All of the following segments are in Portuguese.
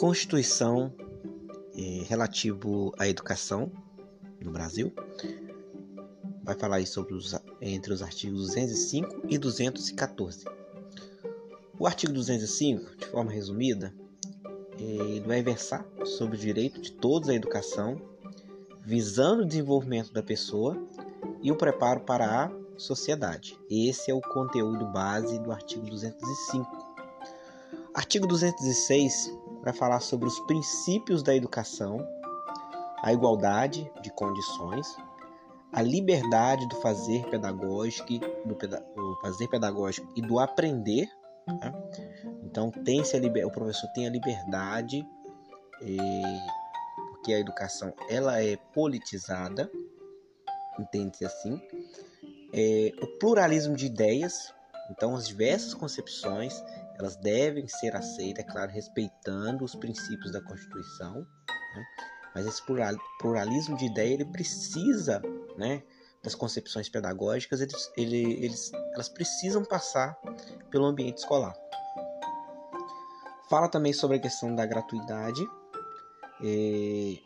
Constituição é, relativo à educação no Brasil. Vai falar aí sobre os, entre os artigos 205 e 214. O artigo 205, de forma resumida, ele vai versar sobre o direito de todos à educação, visando o desenvolvimento da pessoa e o preparo para a sociedade. Esse é o conteúdo base do artigo 205. Artigo 206 vai falar sobre os princípios da educação, a igualdade de condições, a liberdade do fazer pedagógico, do, do fazer pedagógico e do aprender. Né? Então tem -se o professor tem a liberdade, porque a educação ela é politizada, entende-se assim. É, o pluralismo de ideias, então as diversas concepções elas devem ser aceitas, é claro, respeitando os princípios da Constituição. Né? Mas esse pluralismo de ideia ele precisa, né, das concepções pedagógicas, eles, ele, eles, elas precisam passar pelo ambiente escolar. Fala também sobre a questão da gratuidade, eh,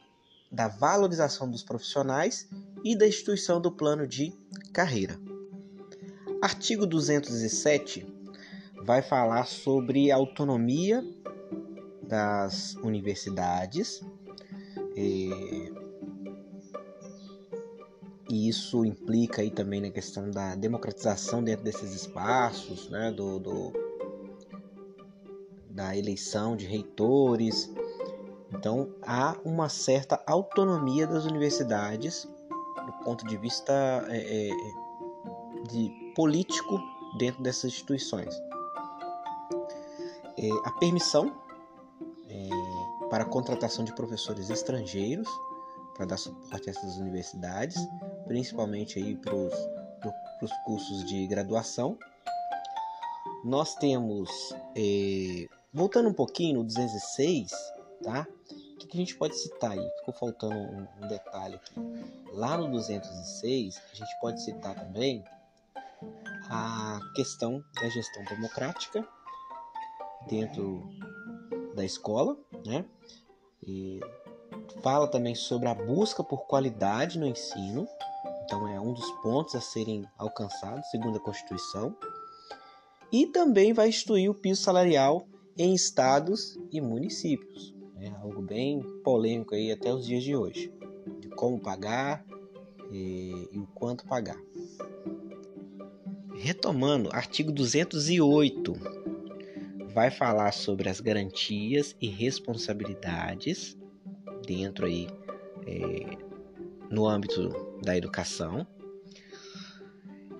da valorização dos profissionais e da instituição do plano de carreira. Artigo 207 vai falar sobre a autonomia das universidades. E, isso implica aí também na questão da democratização dentro desses espaços, né, do, do da eleição de reitores. Então, há uma certa autonomia das universidades do ponto de vista é, é, de político dentro dessas instituições. É, a permissão é, para a contratação de professores estrangeiros para dar suporte a essas universidades, principalmente aí para os cursos de graduação. Nós temos é, Voltando um pouquinho no 206, tá? O que, que a gente pode citar aí? Ficou faltando um, um detalhe aqui. Lá no 206, a gente pode citar também a questão da gestão democrática dentro da escola, né? E fala também sobre a busca por qualidade no ensino, então é um dos pontos a serem alcançados segundo a Constituição. E também vai instituir o piso salarial em estados e municípios. É algo bem polêmico aí até os dias de hoje, de como pagar e, e o quanto pagar. Retomando, artigo 208 vai falar sobre as garantias e responsabilidades dentro aí é, no âmbito da educação.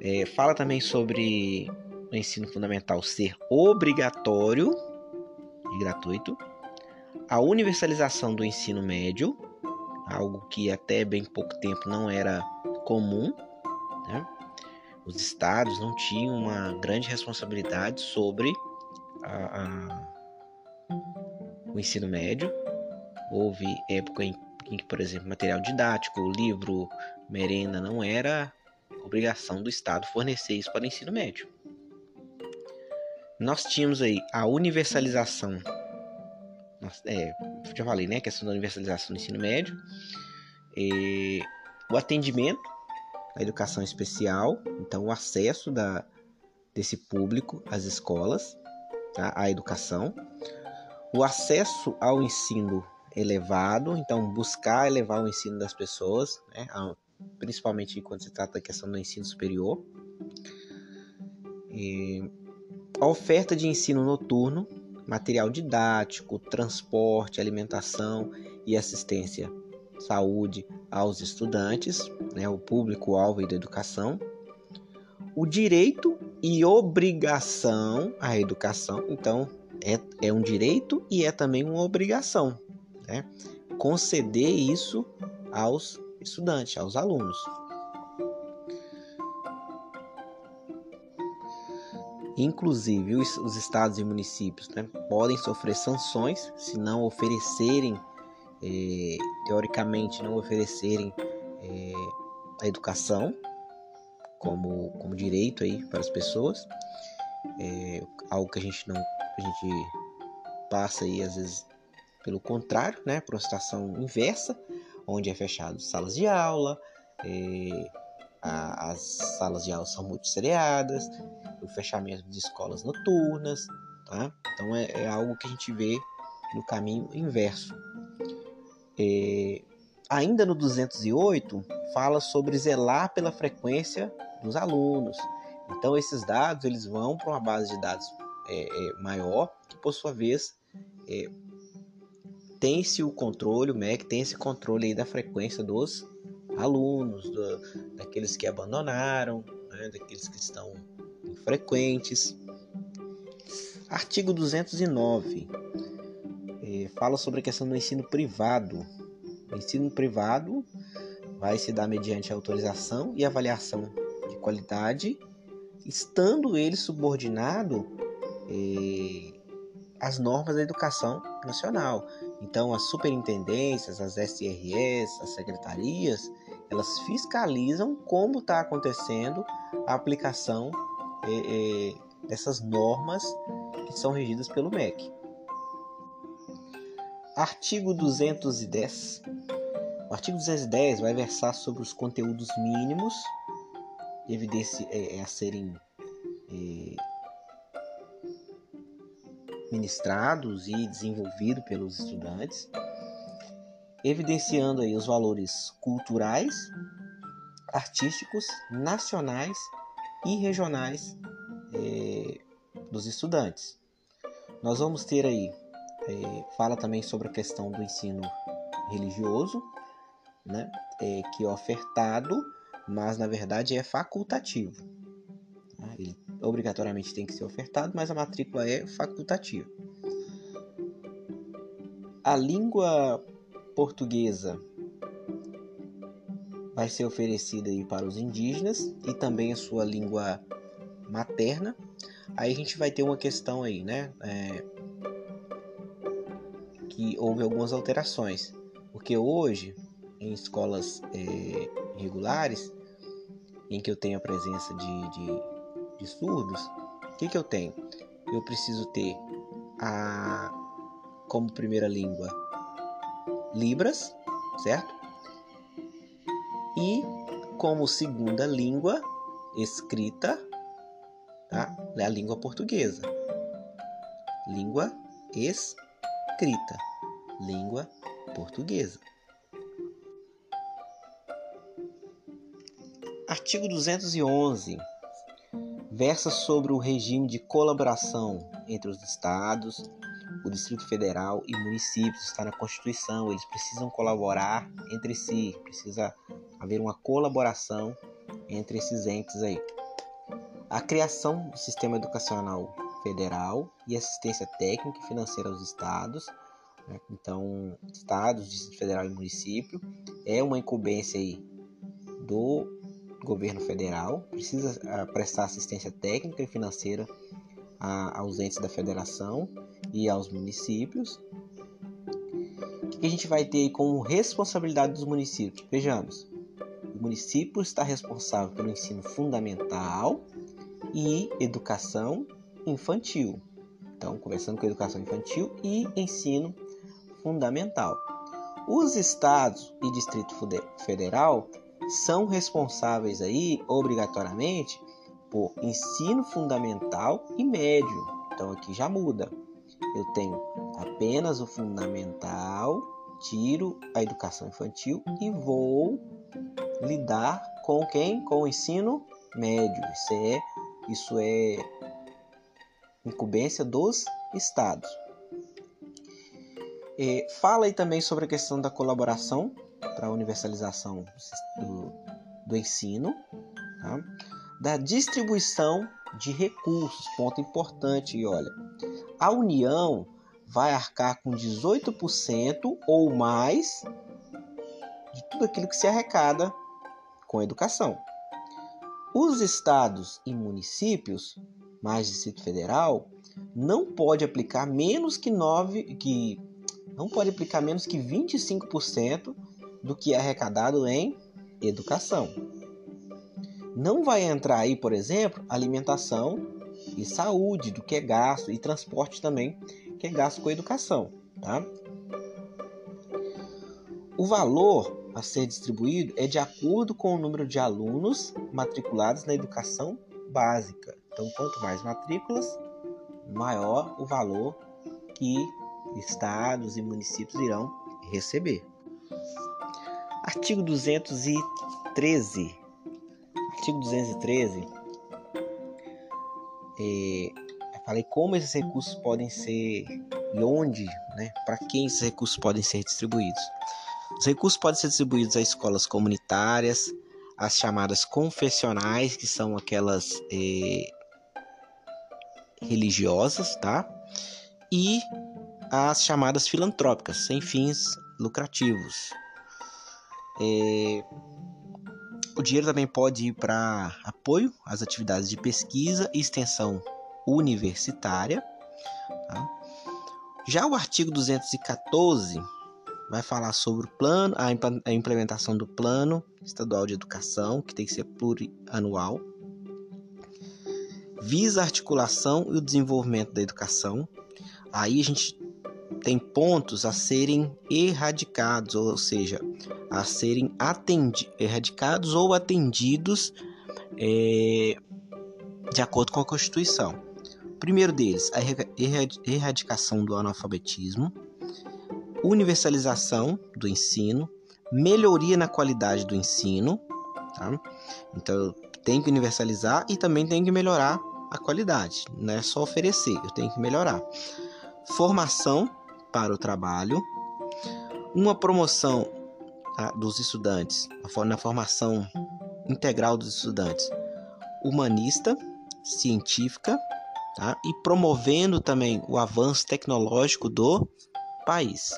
É, fala também sobre o ensino fundamental ser obrigatório e gratuito, a universalização do ensino médio, algo que até bem pouco tempo não era comum, né? os estados não tinham uma grande responsabilidade sobre a, a, o ensino médio. Houve época em, que, por exemplo, material didático, livro, merenda não era obrigação do Estado fornecer isso para o ensino médio nós tínhamos aí a universalização, é, já falei, né? A questão da universalização do ensino médio, e o atendimento, a educação especial, então o acesso da, desse público às escolas, tá? à educação, o acesso ao ensino elevado, então buscar elevar o ensino das pessoas, né? principalmente quando se trata da questão do ensino superior. E a oferta de ensino noturno, material didático, transporte, alimentação e assistência saúde aos estudantes, né, o público-alvo da educação, o direito e obrigação à educação, então é, é um direito e é também uma obrigação, né? conceder isso aos estudantes, aos alunos. Inclusive, os, os estados e municípios né, podem sofrer sanções se não oferecerem, é, teoricamente, não oferecerem é, a educação como, como direito aí para as pessoas. É, algo que a gente não a gente passa aí às vezes pelo contrário, né, por uma situação inversa, onde é fechado salas de aula, é, a, as salas de aula são multisseriadas, o fechamento de escolas noturnas, tá? Então é, é algo que a gente vê no caminho inverso. É, ainda no 208 fala sobre zelar pela frequência dos alunos. Então esses dados eles vão para uma base de dados é, é, maior que por sua vez é, tem-se o controle, o MEC tem esse controle aí da frequência dos alunos, do, daqueles que abandonaram, né, daqueles que estão infrequentes. Artigo 209 eh, fala sobre a questão do ensino privado. O ensino privado vai se dar mediante autorização e avaliação qualidade, estando ele subordinado eh, às normas da educação nacional. Então, as superintendências, as SRS, as secretarias, elas fiscalizam como está acontecendo a aplicação é, é, dessas normas que são regidas pelo MEC. Artigo 210. O artigo 210 vai versar sobre os conteúdos mínimos evidência, é, é, a serem é, ministrados e desenvolvidos pelos estudantes evidenciando aí os valores culturais, artísticos, nacionais e regionais é, dos estudantes. Nós vamos ter aí, é, fala também sobre a questão do ensino religioso, né, é, que é ofertado, mas na verdade é facultativo. Tá? Ele obrigatoriamente tem que ser ofertado, mas a matrícula é facultativa. A língua portuguesa vai ser oferecida aí para os indígenas e também a sua língua materna. Aí a gente vai ter uma questão aí, né? É, que houve algumas alterações, porque hoje em escolas é, regulares em que eu tenho a presença de, de, de surdos, o que, que eu tenho? Eu preciso ter a como primeira língua Libras, certo? E como segunda língua escrita, tá? É a língua portuguesa. Língua escrita. Língua portuguesa. Artigo 211 versa sobre o regime de colaboração entre os estados, o Distrito Federal e municípios está na Constituição, eles precisam colaborar entre si, precisa haver uma colaboração entre esses entes aí. A criação do sistema educacional federal e assistência técnica e financeira aos estados, né? então estados, Distrito Federal e município, é uma incumbência aí do governo federal, precisa ah, prestar assistência técnica e financeira aos entes da federação e aos municípios. O que a gente vai ter como responsabilidade dos municípios? Vejamos, o município está responsável pelo ensino fundamental e educação infantil. Então, conversando com educação infantil e ensino fundamental. Os estados e Distrito Federal são responsáveis aí obrigatoriamente por ensino fundamental e médio. Então aqui já muda. Eu tenho apenas o fundamental, tiro a educação infantil e vou lidar com quem? Com o ensino médio. Isso é, isso é incumbência dos estados. É, fala aí também sobre a questão da colaboração para a universalização do, do ensino. Tá? da distribuição de recursos. Ponto importante, e olha, a União vai arcar com 18% ou mais de tudo aquilo que se arrecada com a educação. Os estados e municípios, mais Distrito Federal, não pode aplicar menos que 9 que não pode aplicar menos que 25% do que é arrecadado em educação. Não vai entrar aí, por exemplo, alimentação e saúde, do que é gasto, e transporte também, que é gasto com educação, tá? O valor a ser distribuído é de acordo com o número de alunos matriculados na educação básica. Então, quanto mais matrículas, maior o valor que estados e municípios irão receber. Artigo 213. Artigo 213. É, falei como esses recursos podem ser e onde, né, para quem esses recursos podem ser distribuídos. Os recursos podem ser distribuídos a escolas comunitárias, as chamadas confessionais, que são aquelas é, religiosas, tá? E as chamadas filantrópicas, sem fins lucrativos. É, o dinheiro também pode ir para apoio às atividades de pesquisa e extensão universitária. Tá? Já o artigo 214 vai falar sobre o plano, a implementação do plano estadual de educação, que tem que ser plurianual. Visa a articulação e o desenvolvimento da educação. Aí a gente tem pontos a serem erradicados, ou seja, a serem erradicados ou atendidos é, de acordo com a Constituição. O primeiro deles, a erradicação do analfabetismo, universalização do ensino, melhoria na qualidade do ensino, tá? Então, tem que universalizar e também tem que melhorar a qualidade, não é só oferecer, eu tenho que melhorar. Formação para o trabalho, uma promoção dos estudantes, na formação integral dos estudantes, humanista, científica, tá, e promovendo também o avanço tecnológico do país.